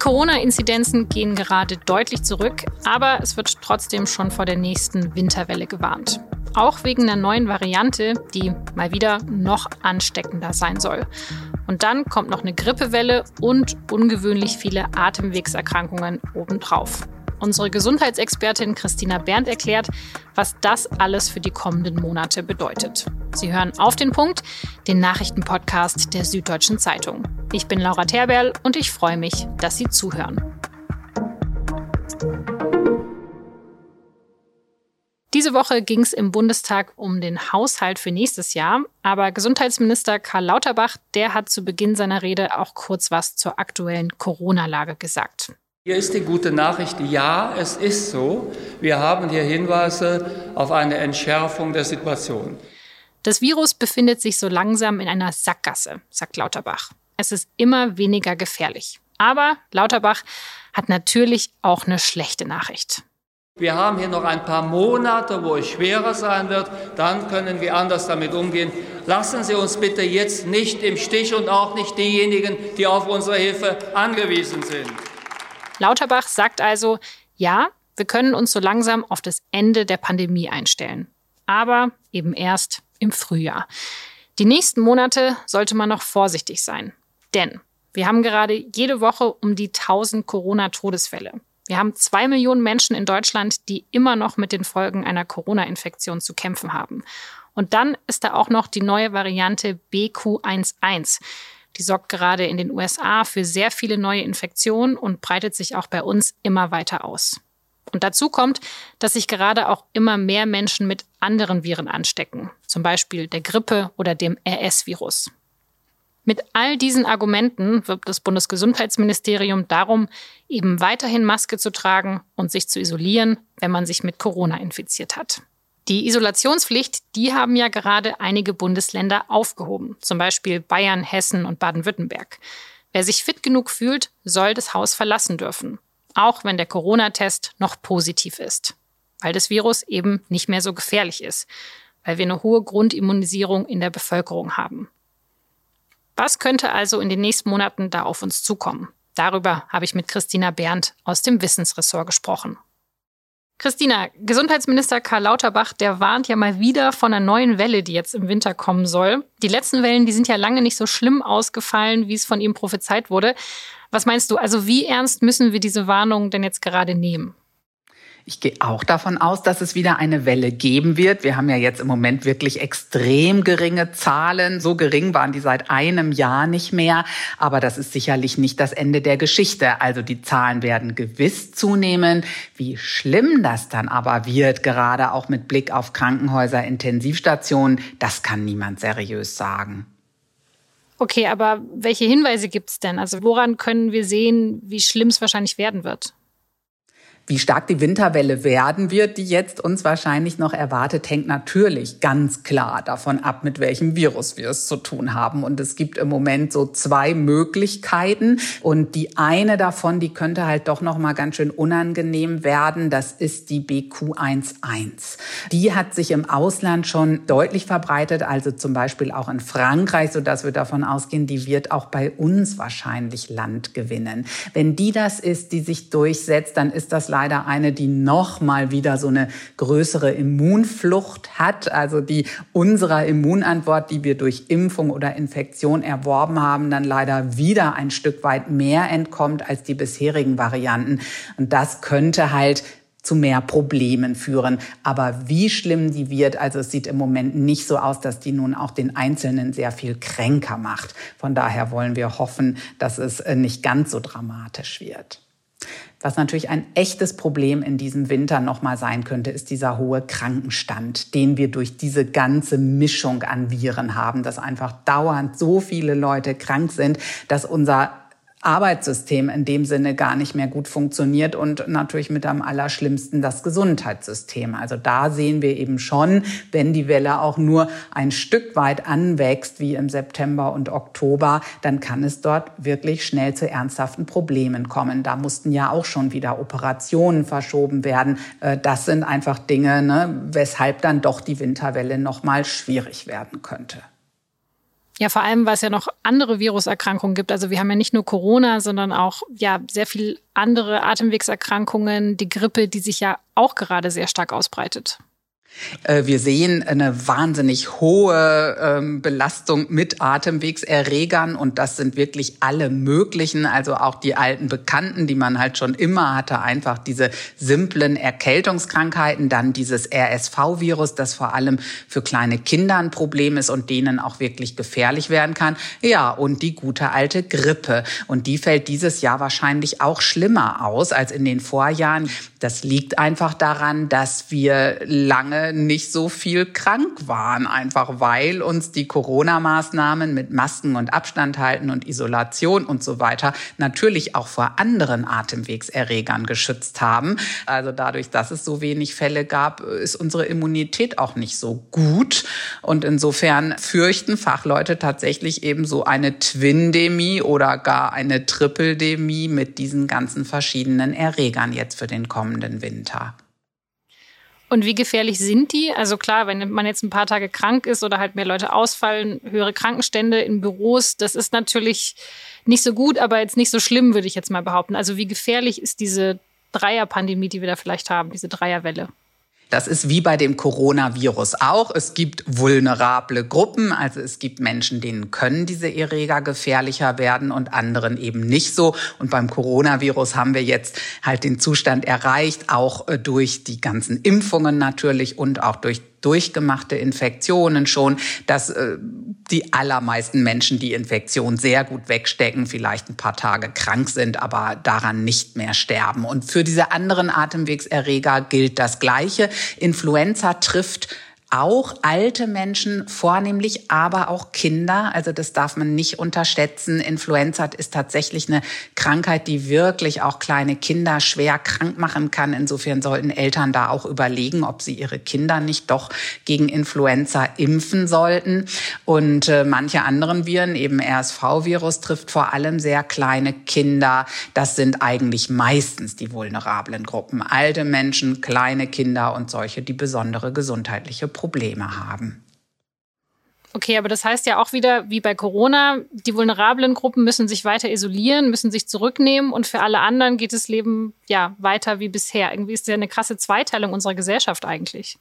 Corona-Inzidenzen gehen gerade deutlich zurück, aber es wird trotzdem schon vor der nächsten Winterwelle gewarnt. Auch wegen einer neuen Variante, die mal wieder noch ansteckender sein soll. Und dann kommt noch eine Grippewelle und ungewöhnlich viele Atemwegserkrankungen obendrauf. Unsere Gesundheitsexpertin Christina Berndt erklärt, was das alles für die kommenden Monate bedeutet. Sie hören auf den Punkt, den Nachrichtenpodcast der Süddeutschen Zeitung. Ich bin Laura Terberl und ich freue mich, dass Sie zuhören. Diese Woche ging es im Bundestag um den Haushalt für nächstes Jahr, aber Gesundheitsminister Karl Lauterbach, der hat zu Beginn seiner Rede auch kurz was zur aktuellen Corona-Lage gesagt. Hier ist die gute Nachricht, ja, es ist so. Wir haben hier Hinweise auf eine Entschärfung der Situation. Das Virus befindet sich so langsam in einer Sackgasse, sagt Lauterbach. Es ist immer weniger gefährlich. Aber Lauterbach hat natürlich auch eine schlechte Nachricht. Wir haben hier noch ein paar Monate, wo es schwerer sein wird. Dann können wir anders damit umgehen. Lassen Sie uns bitte jetzt nicht im Stich und auch nicht diejenigen, die auf unsere Hilfe angewiesen sind. Lauterbach sagt also, ja, wir können uns so langsam auf das Ende der Pandemie einstellen. Aber eben erst im Frühjahr. Die nächsten Monate sollte man noch vorsichtig sein. Denn wir haben gerade jede Woche um die 1000 Corona-Todesfälle. Wir haben zwei Millionen Menschen in Deutschland, die immer noch mit den Folgen einer Corona-Infektion zu kämpfen haben. Und dann ist da auch noch die neue Variante BQ11. Die sorgt gerade in den USA für sehr viele neue Infektionen und breitet sich auch bei uns immer weiter aus. Und dazu kommt, dass sich gerade auch immer mehr Menschen mit anderen Viren anstecken, zum Beispiel der Grippe oder dem RS-Virus. Mit all diesen Argumenten wirbt das Bundesgesundheitsministerium darum, eben weiterhin Maske zu tragen und sich zu isolieren, wenn man sich mit Corona infiziert hat. Die Isolationspflicht, die haben ja gerade einige Bundesländer aufgehoben, zum Beispiel Bayern, Hessen und Baden-Württemberg. Wer sich fit genug fühlt, soll das Haus verlassen dürfen, auch wenn der Corona-Test noch positiv ist, weil das Virus eben nicht mehr so gefährlich ist, weil wir eine hohe Grundimmunisierung in der Bevölkerung haben. Was könnte also in den nächsten Monaten da auf uns zukommen? Darüber habe ich mit Christina Berndt aus dem Wissensressort gesprochen. Christina, Gesundheitsminister Karl Lauterbach, der warnt ja mal wieder von einer neuen Welle, die jetzt im Winter kommen soll. Die letzten Wellen, die sind ja lange nicht so schlimm ausgefallen, wie es von ihm prophezeit wurde. Was meinst du? Also wie ernst müssen wir diese Warnung denn jetzt gerade nehmen? Ich gehe auch davon aus, dass es wieder eine Welle geben wird. Wir haben ja jetzt im Moment wirklich extrem geringe Zahlen. So gering waren die seit einem Jahr nicht mehr. Aber das ist sicherlich nicht das Ende der Geschichte. Also die Zahlen werden gewiss zunehmen. Wie schlimm das dann aber wird, gerade auch mit Blick auf Krankenhäuser, Intensivstationen, das kann niemand seriös sagen. Okay, aber welche Hinweise gibt es denn? Also woran können wir sehen, wie schlimm es wahrscheinlich werden wird? Wie stark die Winterwelle werden wird, die jetzt uns wahrscheinlich noch erwartet, hängt natürlich ganz klar davon ab, mit welchem Virus wir es zu tun haben. Und es gibt im Moment so zwei Möglichkeiten. Und die eine davon, die könnte halt doch noch mal ganz schön unangenehm werden. Das ist die BQ11. Die hat sich im Ausland schon deutlich verbreitet, also zum Beispiel auch in Frankreich, so dass wir davon ausgehen, die wird auch bei uns wahrscheinlich Land gewinnen. Wenn die das ist, die sich durchsetzt, dann ist das leider eine, die noch mal wieder so eine größere Immunflucht hat, also die unserer Immunantwort, die wir durch Impfung oder Infektion erworben haben, dann leider wieder ein Stück weit mehr entkommt als die bisherigen Varianten. Und das könnte halt zu mehr Problemen führen. Aber wie schlimm die wird, also es sieht im Moment nicht so aus, dass die nun auch den Einzelnen sehr viel kränker macht. Von daher wollen wir hoffen, dass es äh, nicht ganz so dramatisch wird. Was natürlich ein echtes Problem in diesem Winter nochmal sein könnte, ist dieser hohe Krankenstand, den wir durch diese ganze Mischung an Viren haben, dass einfach dauernd so viele Leute krank sind, dass unser Arbeitssystem in dem Sinne gar nicht mehr gut funktioniert und natürlich mit am allerschlimmsten das Gesundheitssystem. Also da sehen wir eben schon, wenn die Welle auch nur ein Stück weit anwächst, wie im September und Oktober, dann kann es dort wirklich schnell zu ernsthaften Problemen kommen. Da mussten ja auch schon wieder Operationen verschoben werden. Äh, das sind einfach Dinge, ne, weshalb dann doch die Winterwelle noch mal schwierig werden könnte. Ja, vor allem, weil es ja noch andere Viruserkrankungen gibt. Also wir haben ja nicht nur Corona, sondern auch ja sehr viel andere Atemwegserkrankungen, die Grippe, die sich ja auch gerade sehr stark ausbreitet. Äh, wir sehen eine wahnsinnig hohe ähm, Belastung mit Atemwegserregern und das sind wirklich alle möglichen, also auch die alten Bekannten, die man halt schon immer hatte, einfach diese simplen Erkältungskrankheiten, dann dieses RSV-Virus, das vor allem für kleine Kinder ein Problem ist und denen auch wirklich gefährlich werden kann. Ja, und die gute alte Grippe und die fällt dieses Jahr wahrscheinlich auch schlimmer aus als in den Vorjahren. Das liegt einfach daran, dass wir lange nicht so viel krank waren, einfach weil uns die Corona-Maßnahmen mit Masken und Abstand halten und Isolation und so weiter natürlich auch vor anderen Atemwegserregern geschützt haben. Also dadurch, dass es so wenig Fälle gab, ist unsere Immunität auch nicht so gut. Und insofern fürchten Fachleute tatsächlich eben so eine Twindemie oder gar eine Tripledemie mit diesen ganzen verschiedenen Erregern jetzt für den kommenden Winter. Und wie gefährlich sind die? Also klar, wenn man jetzt ein paar Tage krank ist oder halt mehr Leute ausfallen, höhere Krankenstände in Büros, das ist natürlich nicht so gut, aber jetzt nicht so schlimm, würde ich jetzt mal behaupten. Also wie gefährlich ist diese Dreierpandemie, die wir da vielleicht haben, diese Dreierwelle? Das ist wie bei dem Coronavirus auch. Es gibt vulnerable Gruppen, also es gibt Menschen, denen können diese Erreger gefährlicher werden und anderen eben nicht so. Und beim Coronavirus haben wir jetzt halt den Zustand erreicht, auch äh, durch die ganzen Impfungen natürlich und auch durch durchgemachte Infektionen schon, dass äh, die allermeisten Menschen die Infektion sehr gut wegstecken, vielleicht ein paar Tage krank sind, aber daran nicht mehr sterben. Und für diese anderen Atemwegserreger gilt das Gleiche. Influenza trifft auch alte Menschen vornehmlich, aber auch Kinder. Also das darf man nicht unterschätzen. Influenza ist tatsächlich eine Krankheit, die wirklich auch kleine Kinder schwer krank machen kann. Insofern sollten Eltern da auch überlegen, ob sie ihre Kinder nicht doch gegen Influenza impfen sollten. Und äh, manche anderen Viren, eben RSV-Virus, trifft vor allem sehr kleine Kinder. Das sind eigentlich meistens die vulnerablen Gruppen. Alte Menschen, kleine Kinder und solche, die besondere gesundheitliche haben. Okay, aber das heißt ja auch wieder, wie bei Corona, die vulnerablen Gruppen müssen sich weiter isolieren, müssen sich zurücknehmen und für alle anderen geht das Leben ja weiter wie bisher. Irgendwie ist ja eine krasse Zweiteilung unserer Gesellschaft eigentlich.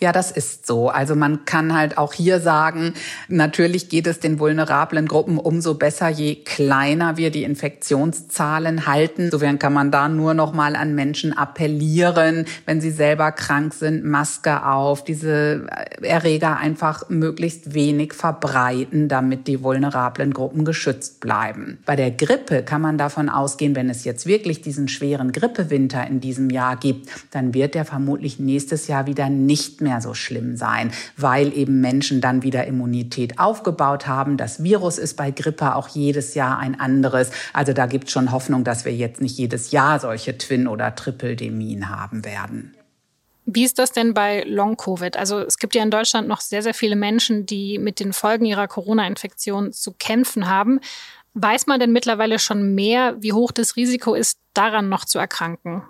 Ja, das ist so. Also man kann halt auch hier sagen, natürlich geht es den vulnerablen Gruppen umso besser, je kleiner wir die Infektionszahlen halten. Insofern kann man da nur noch mal an Menschen appellieren, wenn sie selber krank sind, Maske auf, diese Erreger einfach möglichst wenig verbreiten, damit die vulnerablen Gruppen geschützt bleiben. Bei der Grippe kann man davon ausgehen, wenn es jetzt wirklich diesen schweren Grippewinter in diesem Jahr gibt, dann wird der vermutlich nächstes Jahr wieder nicht mehr mehr so schlimm sein, weil eben Menschen dann wieder Immunität aufgebaut haben. Das Virus ist bei Grippe auch jedes Jahr ein anderes. Also da gibt es schon Hoffnung, dass wir jetzt nicht jedes Jahr solche Twin- oder Triple-Demien haben werden. Wie ist das denn bei Long-Covid? Also es gibt ja in Deutschland noch sehr, sehr viele Menschen, die mit den Folgen ihrer Corona-Infektion zu kämpfen haben. Weiß man denn mittlerweile schon mehr, wie hoch das Risiko ist, daran noch zu erkranken?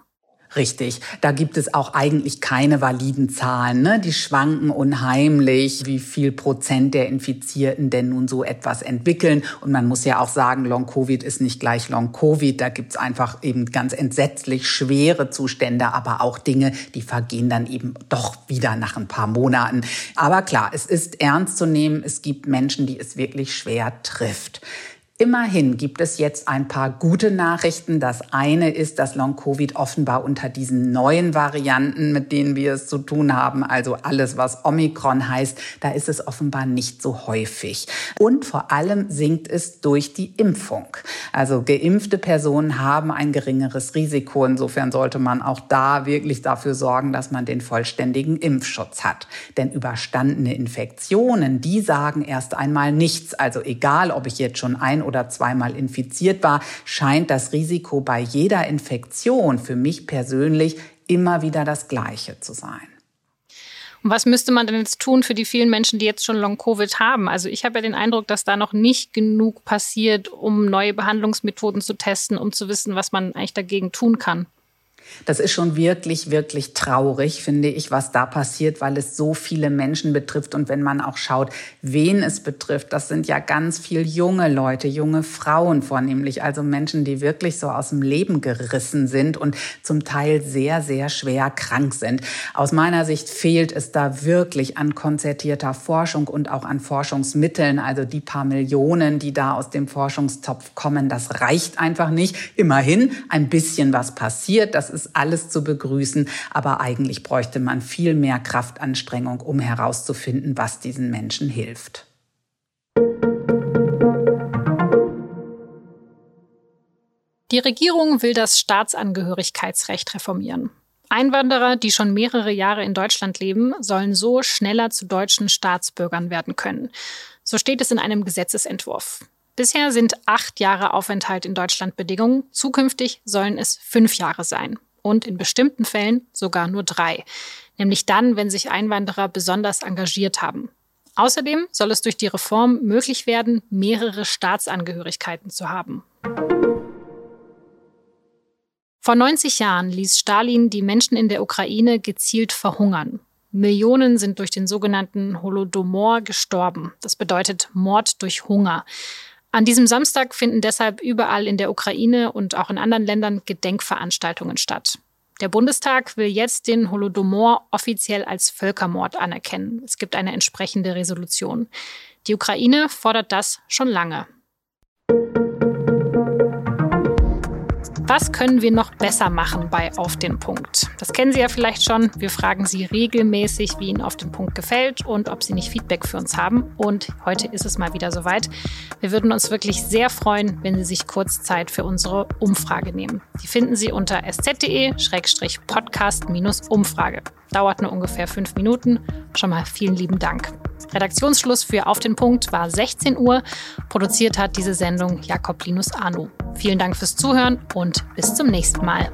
Richtig, da gibt es auch eigentlich keine validen Zahlen. Ne? Die schwanken unheimlich, wie viel Prozent der Infizierten denn nun so etwas entwickeln. Und man muss ja auch sagen, Long-Covid ist nicht gleich Long-Covid. Da gibt es einfach eben ganz entsetzlich schwere Zustände, aber auch Dinge, die vergehen dann eben doch wieder nach ein paar Monaten. Aber klar, es ist ernst zu nehmen. Es gibt Menschen, die es wirklich schwer trifft. Immerhin gibt es jetzt ein paar gute Nachrichten. Das eine ist, dass Long-Covid offenbar unter diesen neuen Varianten, mit denen wir es zu tun haben, also alles, was Omikron heißt, da ist es offenbar nicht so häufig. Und vor allem sinkt es durch die Impfung. Also geimpfte Personen haben ein geringeres Risiko. Insofern sollte man auch da wirklich dafür sorgen, dass man den vollständigen Impfschutz hat. Denn überstandene Infektionen, die sagen erst einmal nichts. Also egal, ob ich jetzt schon ein oder zweimal infiziert war, scheint das Risiko bei jeder Infektion für mich persönlich immer wieder das gleiche zu sein. Und was müsste man denn jetzt tun für die vielen Menschen, die jetzt schon Long-Covid haben? Also ich habe ja den Eindruck, dass da noch nicht genug passiert, um neue Behandlungsmethoden zu testen, um zu wissen, was man eigentlich dagegen tun kann. Das ist schon wirklich, wirklich traurig, finde ich, was da passiert, weil es so viele Menschen betrifft. Und wenn man auch schaut, wen es betrifft, das sind ja ganz viel junge Leute, junge Frauen vornehmlich, also Menschen, die wirklich so aus dem Leben gerissen sind und zum Teil sehr, sehr schwer krank sind. Aus meiner Sicht fehlt es da wirklich an konzertierter Forschung und auch an Forschungsmitteln. Also die paar Millionen, die da aus dem Forschungstopf kommen, das reicht einfach nicht. Immerhin ein bisschen was passiert. Das ist alles zu begrüßen. Aber eigentlich bräuchte man viel mehr Kraftanstrengung, um herauszufinden, was diesen Menschen hilft. Die Regierung will das Staatsangehörigkeitsrecht reformieren. Einwanderer, die schon mehrere Jahre in Deutschland leben, sollen so schneller zu deutschen Staatsbürgern werden können. So steht es in einem Gesetzesentwurf. Bisher sind acht Jahre Aufenthalt in Deutschland Bedingung. Zukünftig sollen es fünf Jahre sein und in bestimmten Fällen sogar nur drei, nämlich dann, wenn sich Einwanderer besonders engagiert haben. Außerdem soll es durch die Reform möglich werden, mehrere Staatsangehörigkeiten zu haben. Vor 90 Jahren ließ Stalin die Menschen in der Ukraine gezielt verhungern. Millionen sind durch den sogenannten Holodomor gestorben. Das bedeutet Mord durch Hunger. An diesem Samstag finden deshalb überall in der Ukraine und auch in anderen Ländern Gedenkveranstaltungen statt. Der Bundestag will jetzt den Holodomor offiziell als Völkermord anerkennen. Es gibt eine entsprechende Resolution. Die Ukraine fordert das schon lange. Was können wir noch besser machen bei Auf den Punkt? Das kennen Sie ja vielleicht schon. Wir fragen Sie regelmäßig, wie Ihnen Auf den Punkt gefällt und ob Sie nicht Feedback für uns haben. Und heute ist es mal wieder soweit. Wir würden uns wirklich sehr freuen, wenn Sie sich kurz Zeit für unsere Umfrage nehmen. Die finden Sie unter sz.de-podcast-umfrage. Dauert nur ungefähr fünf Minuten. Schon mal vielen lieben Dank. Redaktionsschluss für Auf den Punkt war 16 Uhr. Produziert hat diese Sendung Jakob Linus Arno. Vielen Dank fürs Zuhören und bis zum nächsten Mal.